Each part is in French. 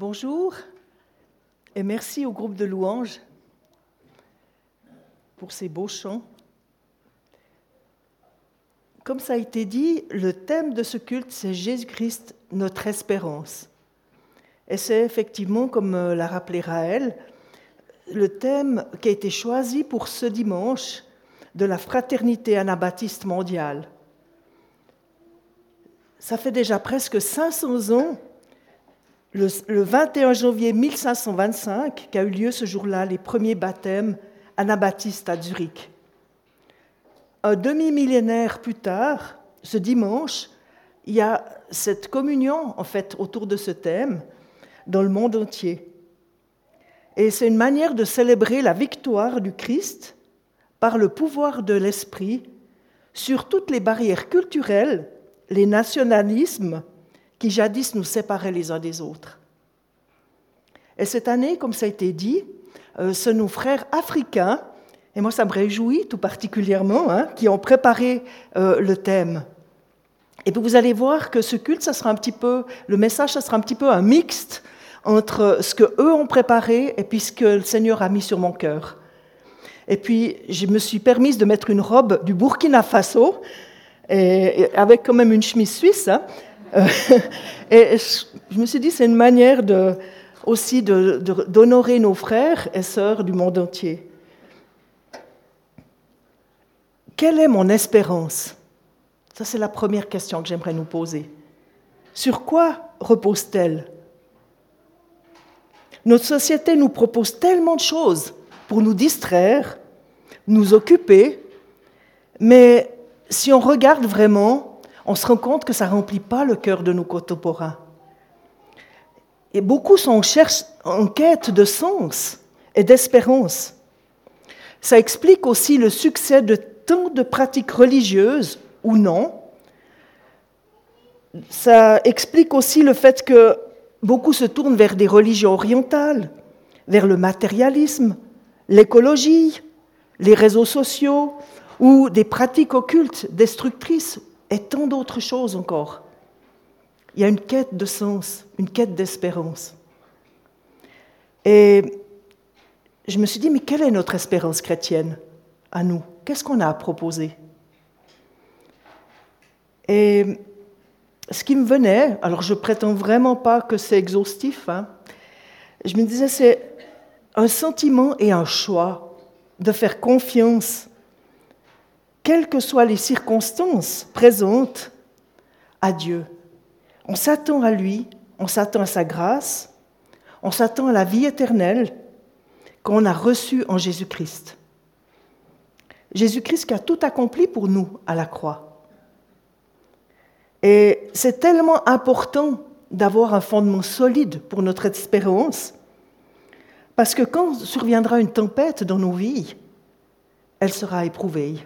Bonjour et merci au groupe de louanges pour ces beaux chants. Comme ça a été dit, le thème de ce culte, c'est Jésus-Christ, notre espérance. Et c'est effectivement, comme euh, l'a rappelé Raël, le thème qui a été choisi pour ce dimanche de la fraternité anabaptiste mondiale. Ça fait déjà presque 500 ans, le, 21 janvier 1525, qu'a eu lieu ce jour-là les premiers baptêmes anabaptistes à Zurich. Un demi-millénaire plus tard, ce dimanche, il y a cette communion, en fait, autour de ce thème dans le monde entier. Et c'est une manière de célébrer la victoire du Christ par le pouvoir de l'Esprit sur toutes les barrières culturelles, les nationalismes qui jadis nous séparaient les uns des autres. Et cette année, comme ça a été dit, euh, ce nos frères africains, et moi ça me réjouit tout particulièrement, hein, qui ont préparé euh, le thème. Et puis vous allez voir que ce culte, ça sera un petit peu, le message, ça sera un petit peu un mixte entre ce que eux ont préparé et puis ce que le Seigneur a mis sur mon cœur. Et puis, je me suis permise de mettre une robe du Burkina Faso, avec quand même une chemise suisse. Hein. et je me suis dit, c'est une manière aussi d'honorer nos frères et sœurs du monde entier. Quelle est mon espérance? Ça, c'est la première question que j'aimerais nous poser. Sur quoi repose-t-elle? Notre société nous propose tellement de choses pour nous distraire, nous occuper, mais si on regarde vraiment, on se rend compte que ça ne remplit pas le cœur de nos contemporains. Et beaucoup sont en, quête de sens et d'espérance. Ça explique aussi le succès de tant de pratiques religieuses ou non. Ça explique aussi le fait que beaucoup se tournent vers des religions orientales, vers le matérialisme, l'écologie, les réseaux sociaux ou des pratiques occultes destructrices et tant d'autres choses encore. Il y a une quête de sens, une quête d'espérance. Et je me suis dit, mais quelle est notre espérance chrétienne à nous? Qu'est-ce qu'on a à proposer? Et ce qui me venait, alors je prétends vraiment pas que c'est exhaustif, hein, je me disais, c'est un sentiment et un choix de faire confiance, quelles que soient les circonstances présentes, à Dieu. On s'attend à lui, on s'attend à sa grâce, on s'attend à la vie éternelle qu'on a reçue en Jésus-Christ. Jésus-Christ qui a tout accompli pour nous à la croix. Et c'est tellement important d'avoir un fondement solide pour notre espérance parce que quand surviendra une tempête dans nos vies, elle sera éprouvée.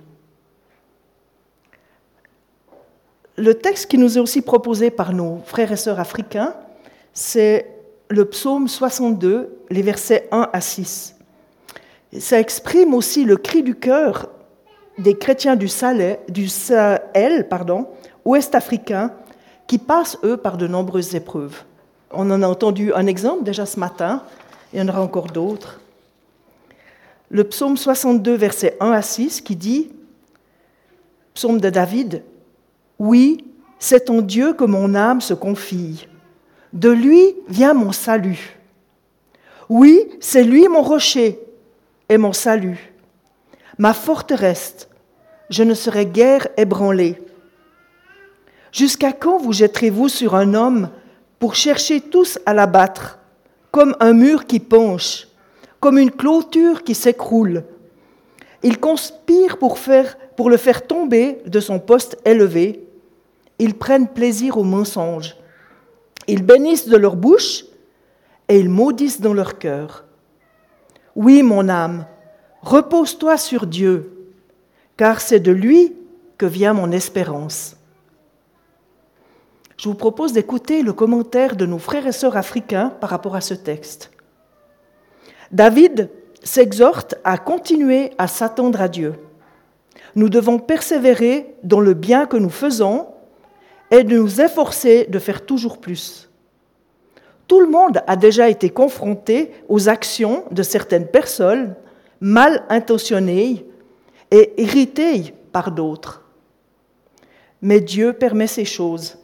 Le texte qui nous est aussi proposé par nos frères et sœurs africains, c'est le psaume 62, les versets 1 à 6. Ça exprime aussi le cri du cœur des chrétiens du, Sahel, du Sahel pardon, ouest africain, qui passent, eux, par de nombreuses épreuves. On en a entendu un exemple déjà ce matin il y en aura encore d'autres. Le psaume 62, verset 1 à 6, qui dit, psaume de David, Oui, c'est en Dieu que mon âme se confie. De lui vient mon salut. Oui, c'est lui mon rocher et mon salut. Ma forteresse, je ne serai guère ébranlé. Jusqu'à quand vous jetterez-vous sur un homme pour chercher tous à l'abattre comme un mur qui penche, comme une clôture qui s'écroule? Ils conspirent pour, pour le faire tomber de son poste élevé. Ils prennent plaisir au mensonge. Ils bénissent de leur bouche et ils maudissent dans leur cœur. Oui, mon âme, repose-toi sur Dieu, car c'est de lui que vient mon espérance je vous propose d'écouter le commentaire de nos frères et sœurs africains par rapport à ce texte. David s'exhorte à continuer à s'attendre à Dieu. Nous devons persévérer dans le bien que nous faisons et de nous efforcer de faire toujours plus. Tout le monde a déjà été confronté aux actions de certaines personnes mal intentionnées et irritées par d'autres. Mais Dieu permet ces choses.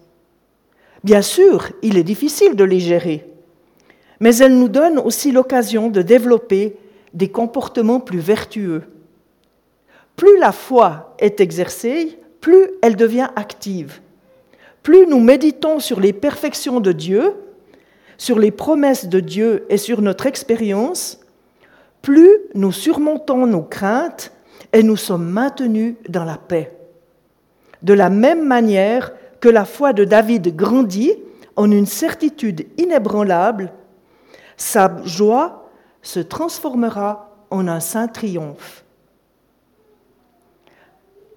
Bien sûr, il est difficile de les gérer, mais elle nous donne aussi l'occasion de développer des comportements plus vertueux. Plus la foi est exercée, plus elle devient active. Plus nous méditons sur les perfections de Dieu, sur les promesses de Dieu et sur notre expérience, plus nous surmontons nos craintes et nous sommes maintenus dans la paix. De la même manière que la foi de David grandit en une certitude inébranlable, sa joie se transformera en un saint triomphe.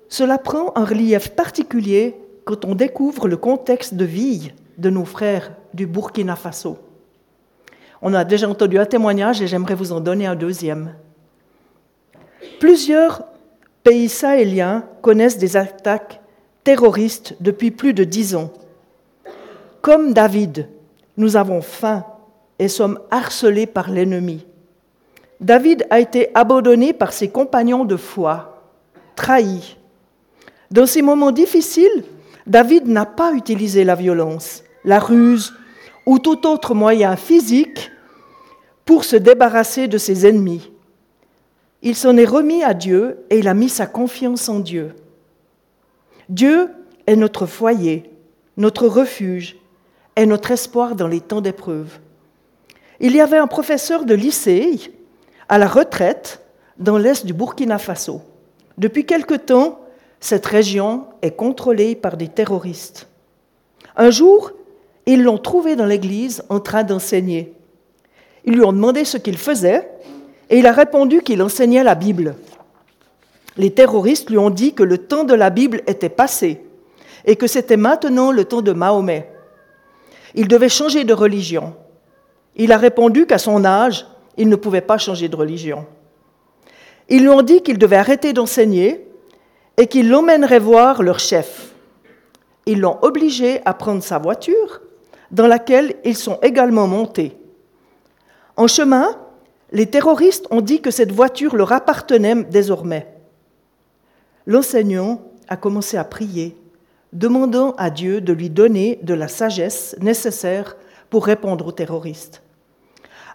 Cela prend un relief particulier quand on découvre le contexte de vie de nos frères du Burkina Faso. On a déjà entendu un témoignage et j'aimerais vous en donner un deuxième. Plusieurs pays sahéliens connaissent des attaques terroristes depuis plus de dix ans. Comme David, nous avons faim et sommes harcelés par l'ennemi. David a été abandonné par ses compagnons de foi, trahi. Dans ces moments difficiles, David n'a pas utilisé la violence, la ruse ou tout autre moyen physique pour se débarrasser de ses ennemis. Il s'en est remis à Dieu et il a mis sa confiance en Dieu. Dieu est notre foyer, notre refuge et notre espoir dans les temps d'épreuve. Il y avait un professeur de lycée à la retraite dans l'est du Burkina Faso. Depuis quelque temps, cette région est contrôlée par des terroristes. Un jour, ils l'ont trouvé dans l'église en train d'enseigner. Ils lui ont demandé ce qu'il faisait et il a répondu qu'il enseignait la Bible. Les terroristes lui ont dit que le temps de la Bible était passé et que c'était maintenant le temps de Mahomet. Il devait changer de religion. Il a répondu qu'à son âge, il ne pouvait pas changer de religion. Ils lui ont dit qu'il devait arrêter d'enseigner et qu'il l'emmènerait voir leur chef. Ils l'ont obligé à prendre sa voiture, dans laquelle ils sont également montés. En chemin, les terroristes ont dit que cette voiture leur appartenait désormais. L'enseignant a commencé à prier, demandant à Dieu de lui donner de la sagesse nécessaire pour répondre aux terroristes.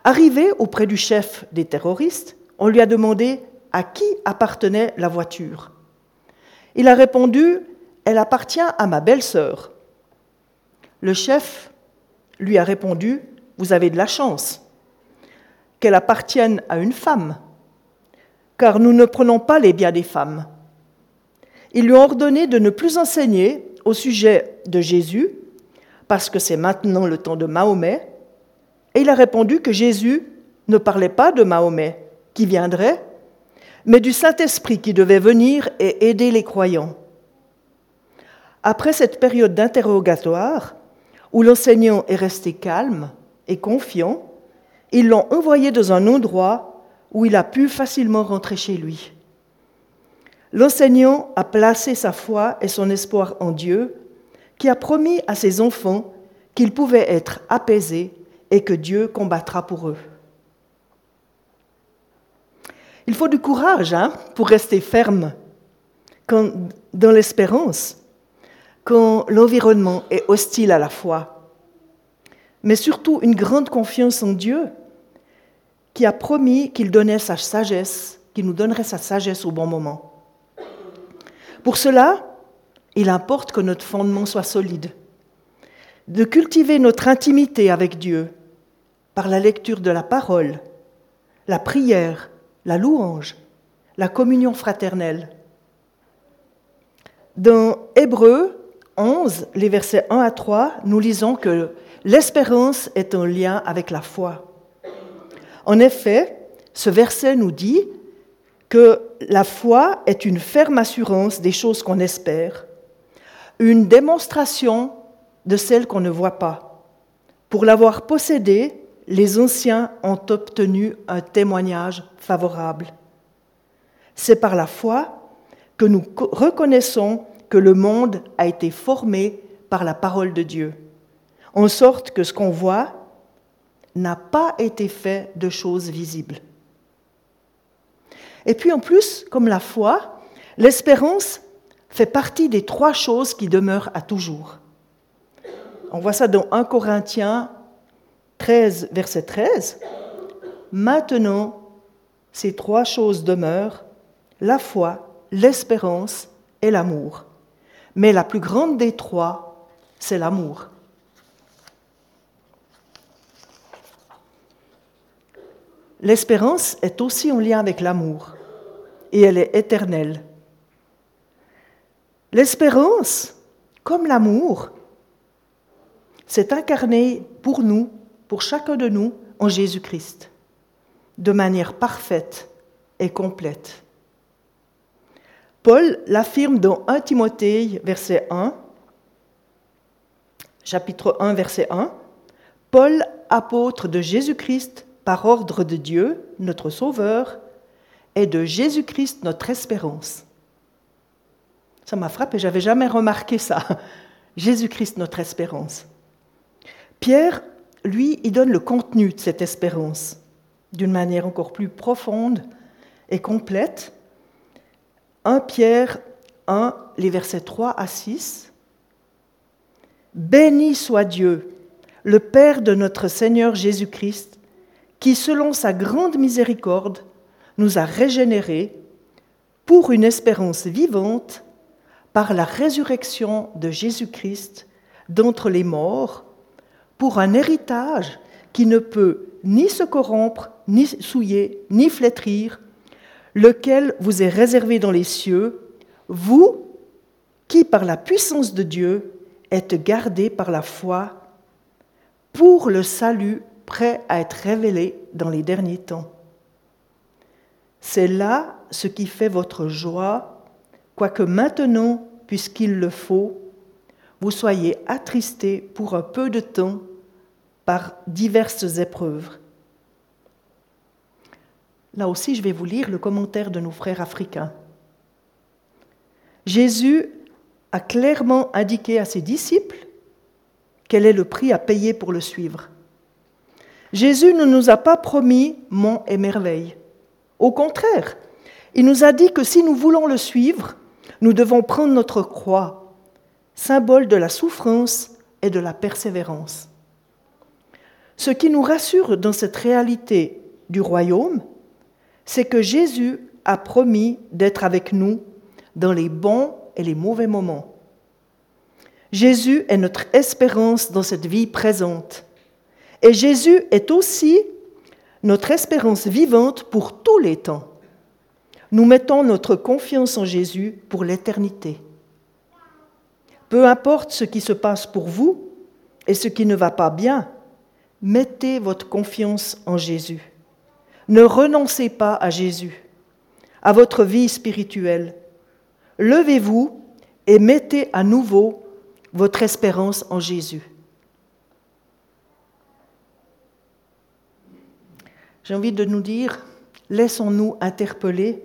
Arrivé auprès du chef des terroristes, on lui a demandé à qui appartenait la voiture. Il a répondu Elle appartient à ma belle-sœur. Le chef lui a répondu Vous avez de la chance qu'elle appartienne à une femme, car nous ne prenons pas les biens des femmes. Ils lui ont ordonné de ne plus enseigner au sujet de Jésus, parce que c'est maintenant le temps de Mahomet, et il a répondu que Jésus ne parlait pas de Mahomet qui viendrait, mais du Saint-Esprit qui devait venir et aider les croyants. Après cette période d'interrogatoire, où l'enseignant est resté calme et confiant, ils l'ont envoyé dans un endroit où il a pu facilement rentrer chez lui. L'enseignant a placé sa foi et son espoir en Dieu, qui a promis à ses enfants qu'ils pouvaient être apaisés et que Dieu combattra pour eux. Il faut du courage hein, pour rester ferme dans l'espérance, quand l'environnement est hostile à la foi, mais surtout une grande confiance en Dieu qui a promis qu'il donnait sa sagesse, qu'il nous donnerait sa sagesse au bon moment. Pour cela, il importe que notre fondement soit solide, de cultiver notre intimité avec Dieu par la lecture de la parole, la prière, la louange, la communion fraternelle. Dans Hébreu 11, les versets 1 à 3, nous lisons que l'espérance est un lien avec la foi. En effet, ce verset nous dit que la foi est une ferme assurance des choses qu'on espère, une démonstration de celles qu'on ne voit pas. Pour l'avoir possédée, les anciens ont obtenu un témoignage favorable. C'est par la foi que nous reconnaissons que le monde a été formé par la parole de Dieu, en sorte que ce qu'on voit n'a pas été fait de choses visibles. Et puis en plus, comme la foi, l'espérance fait partie des trois choses qui demeurent à toujours. On voit ça dans 1 Corinthiens 13, verset 13. Maintenant, ces trois choses demeurent, la foi, l'espérance et l'amour. Mais la plus grande des trois, c'est l'amour. L'espérance est aussi en lien avec l'amour et elle est éternelle. L'espérance, comme l'amour, s'est incarnée pour nous, pour chacun de nous, en Jésus-Christ, de manière parfaite et complète. Paul l'affirme dans 1 Timothée, verset 1, chapitre 1, verset 1. Paul, apôtre de Jésus-Christ, par ordre de Dieu, notre Sauveur, et de Jésus-Christ, notre espérance. Ça m'a frappé, j'avais jamais remarqué ça. Jésus-Christ, notre espérance. Pierre, lui, il donne le contenu de cette espérance d'une manière encore plus profonde et complète. 1 Pierre 1, les versets 3 à 6. Béni soit Dieu, le Père de notre Seigneur Jésus-Christ, qui, selon sa grande miséricorde, nous a régénérés pour une espérance vivante par la résurrection de Jésus-Christ d'entre les morts, pour un héritage qui ne peut ni se corrompre, ni souiller, ni flétrir, lequel vous est réservé dans les cieux, vous qui, par la puissance de Dieu, êtes gardés par la foi pour le salut prêt à être révélé dans les derniers temps. C'est là ce qui fait votre joie, quoique maintenant, puisqu'il le faut, vous soyez attristés pour un peu de temps par diverses épreuves. Là aussi, je vais vous lire le commentaire de nos frères africains. Jésus a clairement indiqué à ses disciples quel est le prix à payer pour le suivre. Jésus ne nous a pas promis mont et merveille. Au contraire, il nous a dit que si nous voulons le suivre, nous devons prendre notre croix, symbole de la souffrance et de la persévérance. Ce qui nous rassure dans cette réalité du royaume, c'est que Jésus a promis d'être avec nous dans les bons et les mauvais moments. Jésus est notre espérance dans cette vie présente. Et Jésus est aussi notre espérance vivante pour tous les temps. Nous mettons notre confiance en Jésus pour l'éternité. Peu importe ce qui se passe pour vous et ce qui ne va pas bien, mettez votre confiance en Jésus. Ne renoncez pas à Jésus, à votre vie spirituelle. Levez-vous et mettez à nouveau votre espérance en Jésus. J'ai envie de nous dire, laissons-nous interpeller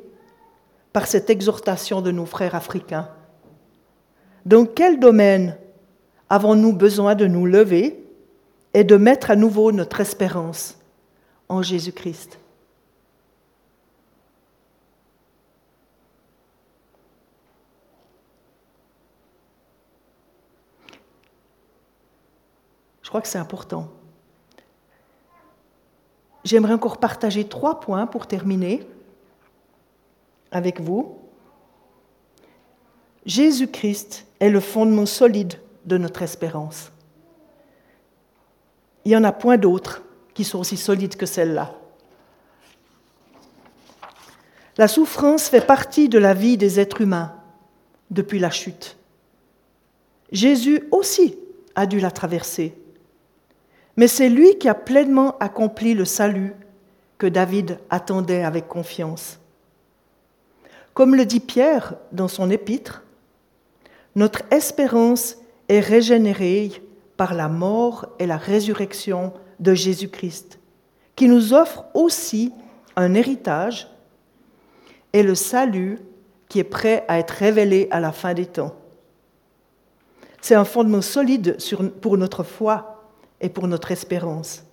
par cette exhortation de nos frères africains. Dans quel domaine avons-nous besoin de nous lever et de mettre à nouveau notre espérance en Jésus-Christ? Je crois que c'est important j'aimerais encore partager trois points pour terminer avec vous. Jésus-Christ est le fondement solide de notre espérance. Il n'y en a point d'autres qui sont aussi solides que celle-là. La souffrance fait partie de la vie des êtres humains depuis la chute. Jésus aussi a dû la traverser mais c'est lui qui a pleinement accompli le salut que David attendait avec confiance. Comme le dit Pierre dans son épître, notre espérance est régénérée par la mort et la résurrection de Jésus-Christ, qui nous offre aussi un héritage et le salut qui est prêt à être révélé à la fin des temps. C'est un fondement solide pour notre foi et pour notre espérance.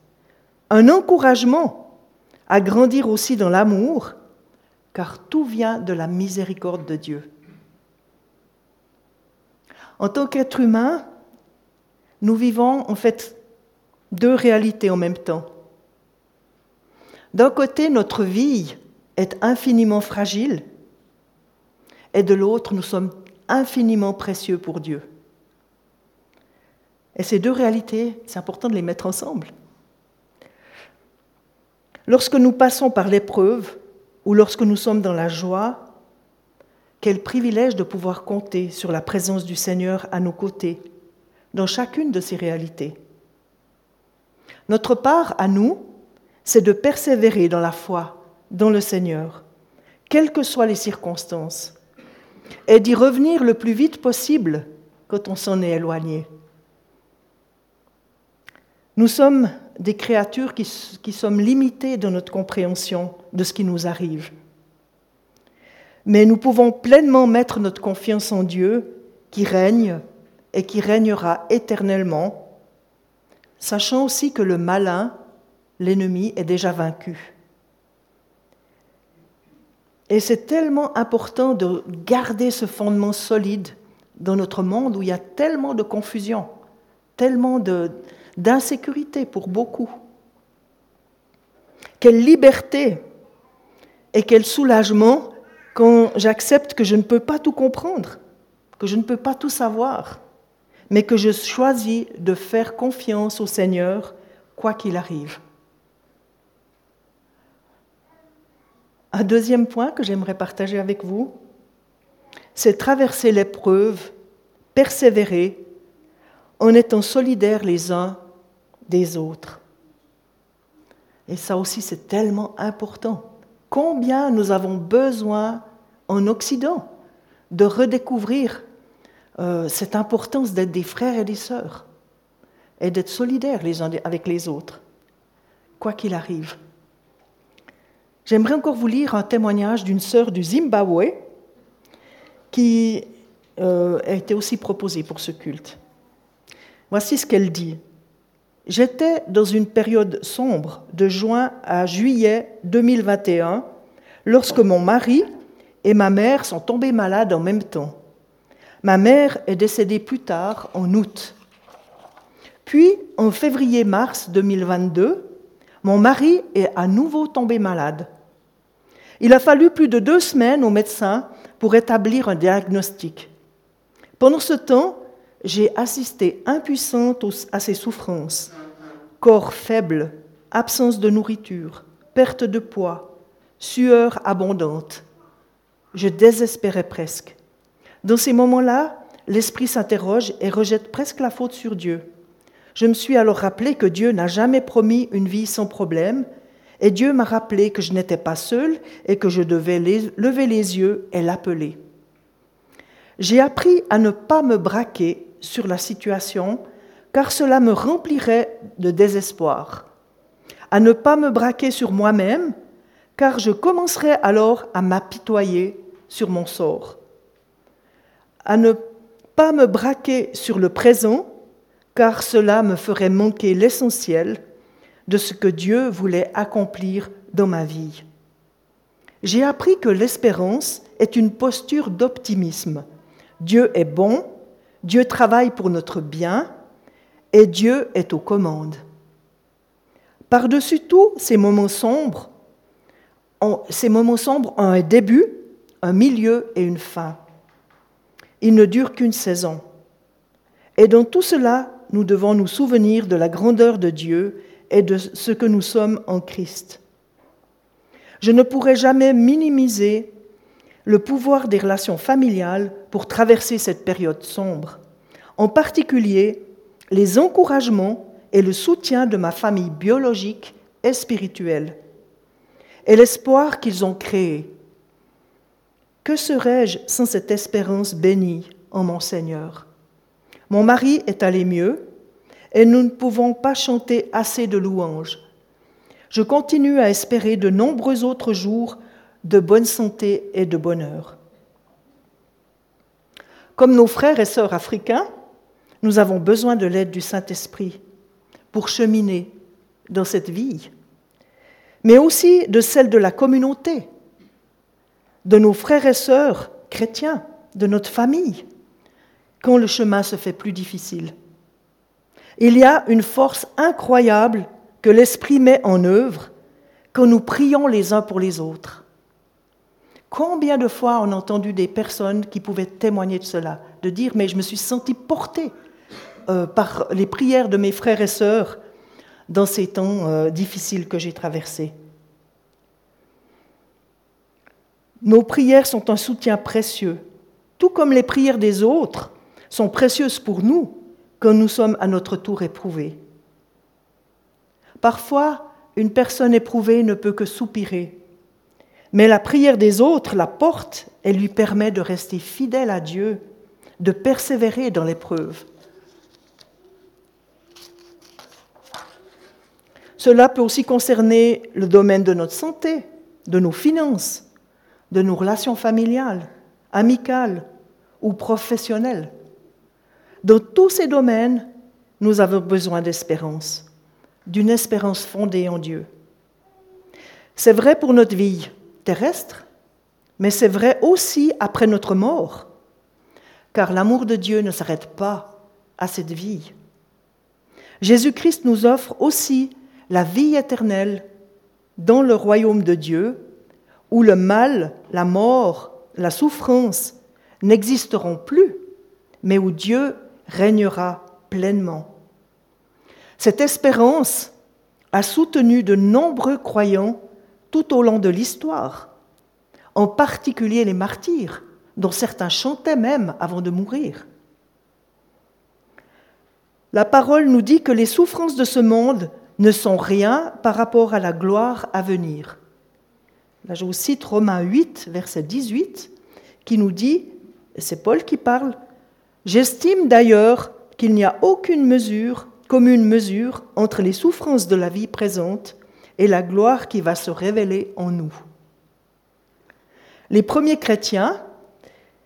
un encouragement à grandir aussi dans l'amour, car tout vient de la miséricorde de Dieu. En tant qu'être humain, nous vivons en fait deux réalités en même temps. D'un côté, notre vie est infiniment fragile, et de l'autre, nous sommes infiniment précieux pour Dieu. Et ces deux réalités, c'est important de les mettre ensemble. Lorsque nous passons par l'épreuve ou lorsque nous sommes dans la joie, quel privilège de pouvoir compter sur la présence du Seigneur à nos côtés dans chacune de ces réalités. Notre part à nous, c'est de persévérer dans la foi, dans le Seigneur, quelles que soient les circonstances, et d'y revenir le plus vite possible quand on s'en est éloigné. Nous sommes des créatures qui, sommes limitées dans notre compréhension de ce qui nous arrive. Mais nous pouvons pleinement mettre notre confiance en Dieu qui règne et qui régnera éternellement, sachant aussi que le malin, l'ennemi, est déjà vaincu. Et c'est tellement important de garder ce fondement solide dans notre monde où il y a tellement de confusion, tellement d'insécurité pour beaucoup. Quelle liberté et quel soulagement quand j'accepte que je ne peux pas tout comprendre, que je ne peux pas tout savoir, mais que je choisis de faire confiance au Seigneur quoi qu'il arrive. Un deuxième point que j'aimerais partager avec vous, c'est traverser l'épreuve, persévérer en étant solidaires les uns des autres. Et ça aussi, c'est tellement important. Combien nous avons besoin en Occident de redécouvrir euh, cette importance d'être des frères et des sœurs et d'être solidaires les uns avec les autres, quoi qu'il arrive. J'aimerais encore vous lire un témoignage d'une sœur du Zimbabwe qui euh, a été aussi proposée pour ce culte. Voici ce qu'elle dit. J'étais dans une période sombre de juin à juillet 2021 lorsque mon mari et ma mère sont tombés malades en même temps. Ma mère est décédée plus tard, en août. Puis, en février-mars 2022, mon mari est à nouveau tombé malade. Il a fallu plus de deux semaines au médecin pour établir un diagnostic. Pendant ce temps, j'ai assisté impuissante à ses souffrances. Corps faible, absence de nourriture, perte de poids, sueur abondante. Je désespérais presque. Dans ces moments-là, l'esprit s'interroge et rejette presque la faute sur Dieu. Je me suis alors rappelé que Dieu n'a jamais promis une vie sans problème et Dieu m'a rappelé que je n'étais pas seul et que je devais lever les yeux et l'appeler. J'ai appris à ne pas me braquer sur la situation, car cela me remplirait de désespoir. À ne pas me braquer sur moi-même, car je commencerais alors à m'apitoyer sur mon sort. À ne pas me braquer sur le présent, car cela me ferait manquer l'essentiel de ce que Dieu voulait accomplir dans ma vie. J'ai appris que l'espérance est une posture d'optimisme. Dieu est bon, Dieu travaille pour notre bien et Dieu est aux commandes. Par-dessus tout, ces moments sombres, ces moments sombres ont un début, un milieu et une fin. Ils ne durent qu'une saison. Et dans tout cela, nous devons nous souvenir de la grandeur de Dieu et de ce que nous sommes en Christ. Je ne pourrai jamais minimiser le pouvoir des relations familiales pour traverser cette période sombre, en particulier les encouragements et le soutien de ma famille biologique et spirituelle, et l'espoir qu'ils ont créé. Que serais-je sans cette espérance bénie en mon Seigneur? Mon mari est allé mieux, et nous ne pouvons pas chanter assez de louanges. Je continue à espérer de nombreux autres jours de bonne santé et de bonheur. Comme nos frères et sœurs africains, nous avons besoin de l'aide du Saint-Esprit pour cheminer dans cette vie, mais aussi de celle de la communauté, de nos frères et sœurs chrétiens, de notre famille, quand le chemin se fait plus difficile. Il y a une force incroyable que l'Esprit met en œuvre quand nous prions les uns pour les autres. Combien de fois on a entendu des personnes qui pouvaient témoigner de cela, de dire mais je me suis senti porté euh, par les prières de mes frères et sœurs dans ces temps euh, difficiles que j'ai traversés. Nos prières sont un soutien précieux, tout comme les prières des autres sont précieuses pour nous quand nous sommes à notre tour éprouvés. Parfois, une personne éprouvée ne peut que soupirer, mais la prière des autres la porte et lui permet de rester fidèle à Dieu, de persévérer dans l'épreuve. Cela peut aussi concerner le domaine de notre santé, de nos finances, de nos relations familiales, amicales ou professionnelles. Dans tous ces domaines, nous avons besoin d'espérance, d'une espérance fondée en Dieu. C'est vrai pour notre vie terrestre, mais c'est vrai aussi après notre mort, car l'amour de Dieu ne s'arrête pas à cette vie. Jésus-Christ nous offre aussi la vie éternelle dans le royaume de Dieu, où le mal, la mort, la souffrance n'existeront plus, mais où Dieu régnera pleinement. Cette espérance a soutenu de nombreux croyants tout au long de l'histoire, en particulier les martyrs, dont certains chantaient même avant de mourir. La parole nous dit que les souffrances de ce monde ne sont rien par rapport à la gloire à venir. Là, je vous cite Romains 8, verset 18, qui nous dit, c'est Paul qui parle, J'estime d'ailleurs qu'il n'y a aucune mesure, commune mesure, entre les souffrances de la vie présente et la gloire qui va se révéler en nous. Les premiers chrétiens,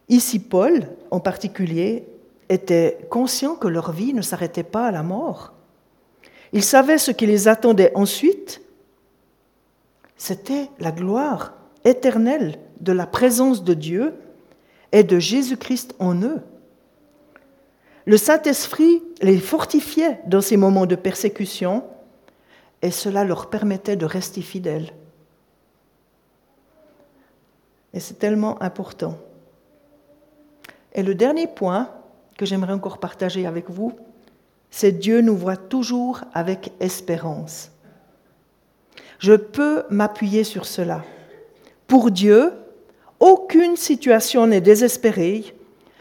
ici Paul en particulier, étaient conscients que leur vie ne s'arrêtait pas à la mort. Ils savaient ce qui les attendait ensuite. C'était la gloire éternelle de la présence de Dieu et de Jésus-Christ en eux. Le Saint-Esprit les fortifiait dans ces moments de persécution et cela leur permettait de rester fidèles. Et c'est tellement important. Et le dernier point que j'aimerais encore partager avec vous, c'est Dieu nous voit toujours avec espérance. Je peux m'appuyer sur cela. Pour Dieu, aucune situation n'est désespérée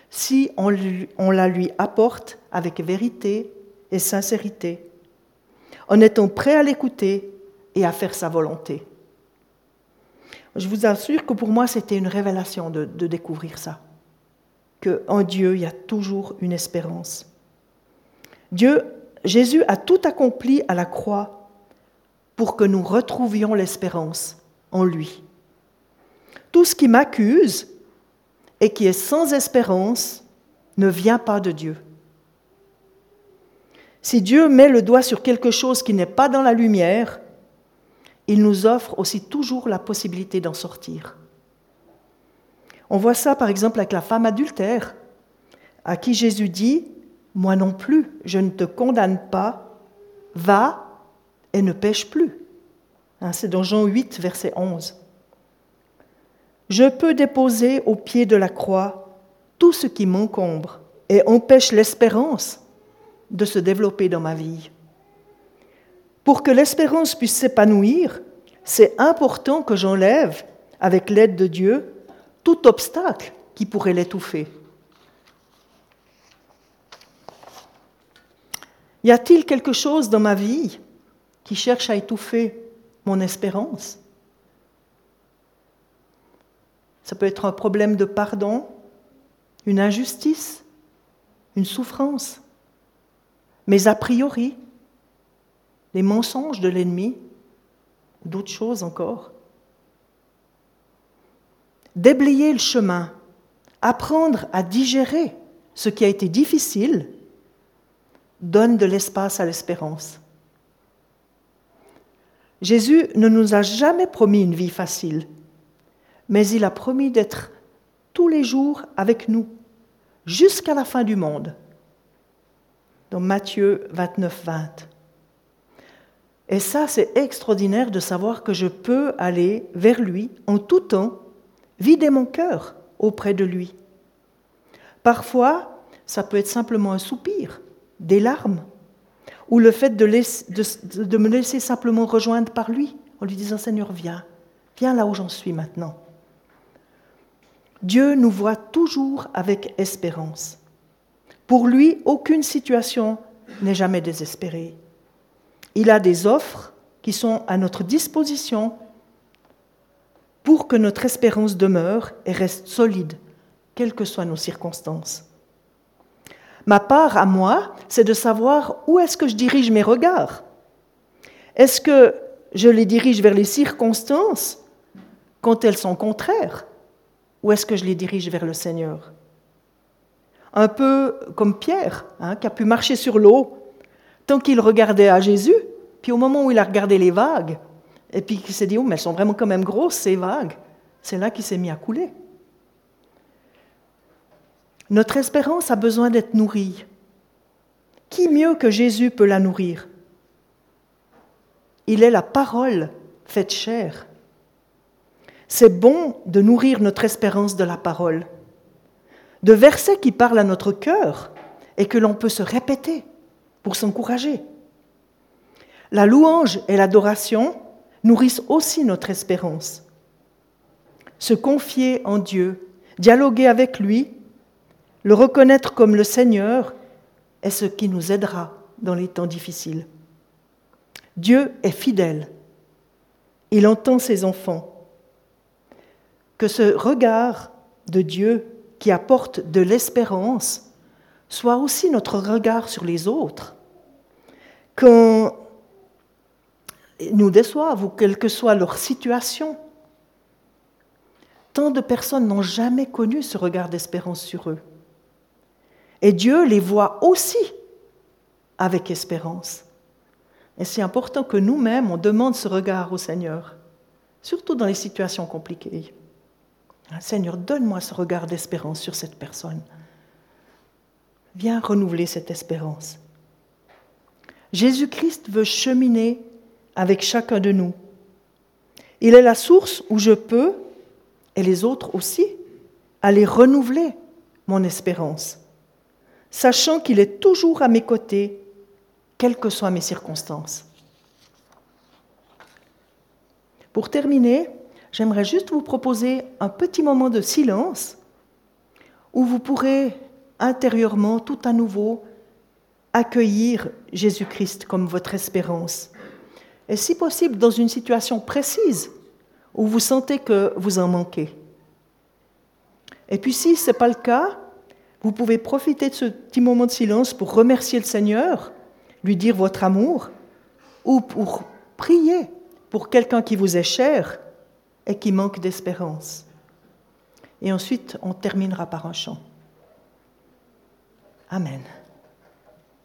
si on, la lui apporte avec vérité et sincérité, en étant prêt à l'écouter et à faire sa volonté. Je vous assure que pour moi, c'était une révélation de, de découvrir ça, qu'en Dieu, il y a toujours une espérance. Dieu, Jésus a tout accompli à la croix pour que nous retrouvions l'espérance en lui. Tout ce qui m'accuse et qui est sans espérance ne vient pas de Dieu. Si Dieu met le doigt sur quelque chose qui n'est pas dans la lumière, il nous offre aussi toujours la possibilité d'en sortir. On voit ça par exemple avec la femme adultère, à qui Jésus dit, moi non plus, je ne te condamne pas, va et ne pêche plus. Hein, c'est dans Jean 8, verset 11. Je peux déposer au pied de la croix tout ce qui m'encombre et empêche l'espérance de se développer dans ma vie. Pour que l'espérance puisse s'épanouir, c'est important que j'enlève, avec l'aide de Dieu, tout obstacle qui pourrait l'étouffer. Y a-t-il quelque chose dans ma vie qui cherche à étouffer mon espérance Ça peut être un problème de pardon, une injustice, une souffrance. Mais a priori, les mensonges de l'ennemi, d'autres choses encore. Déblayer le chemin, apprendre à digérer ce qui a été difficile donne de l'espace à l'espérance. Jésus ne nous a jamais promis une vie facile, mais il a promis d'être tous les jours avec nous, jusqu'à la fin du monde. Dans Matthieu 29, 20. Et ça, c'est extraordinaire de savoir que je peux aller vers lui en tout temps, vider mon cœur auprès de lui. Parfois, ça peut être simplement un soupir, des larmes, ou le fait de, me laisser simplement rejoindre par lui, en lui disant Seigneur, viens, viens là où j'en suis maintenant. Dieu nous voit toujours avec espérance. Pour lui, aucune situation n'est jamais désespérée. Il a des offres qui sont à notre disposition pour que notre espérance demeure et reste solide, quelles que soient nos circonstances. Ma part à moi, c'est de savoir où est-ce que je dirige mes regards. Est-ce que je les dirige vers les circonstances quand elles sont contraires ou est-ce que je les dirige vers le Seigneur? Un peu comme Pierre, hein, qui a pu marcher sur l'eau tant qu'il regardait à Jésus, puis au moment où il a regardé les vagues, et puis qu'il s'est dit, oh, mais elles sont vraiment quand même grosses, ces vagues, c'est là qu'il s'est mis à couler. Notre espérance a besoin d'être nourrie. Qui mieux que Jésus peut la nourrir? Il est la parole faite chair. C'est bon de nourrir notre espérance de la parole, de versets qui parlent à notre cœur et que l'on peut se répéter pour s'encourager. La louange et l'adoration nourrissent aussi notre espérance. Se confier en Dieu, dialoguer avec lui, le reconnaître comme le Seigneur est ce qui nous aidera dans les temps difficiles. Dieu est fidèle. Il entend ses enfants que ce regard de Dieu qui apporte de l'espérance soit aussi notre regard sur les autres. Quand nous déçoivent ou quelle que soit leur situation, tant de personnes n'ont jamais connu ce regard d'espérance sur eux. Et Dieu les voit aussi avec espérance. Et c'est important que nous-mêmes, on demande ce regard au Seigneur, surtout dans les situations compliquées. Seigneur, donne-moi ce regard d'espérance sur cette personne. Viens renouveler cette espérance. Jésus-Christ veut cheminer avec chacun de nous. Il est la source où je peux, et les autres aussi, aller renouveler mon espérance, sachant qu'il est toujours à mes côtés, quelles que soient mes circonstances. Pour terminer, j'aimerais juste vous proposer un petit moment de silence où vous pourrez intérieurement, tout à nouveau, accueillir Jésus-Christ comme votre espérance. Et si possible, dans une situation précise où vous sentez que vous en manquez. Et puis si ce n'est pas le cas, vous pouvez profiter de ce petit moment de silence pour remercier le Seigneur, lui dire votre amour, ou pour prier pour quelqu'un qui vous est cher et qui manque d'espérance. Et ensuite, on terminera par un chant. Amen.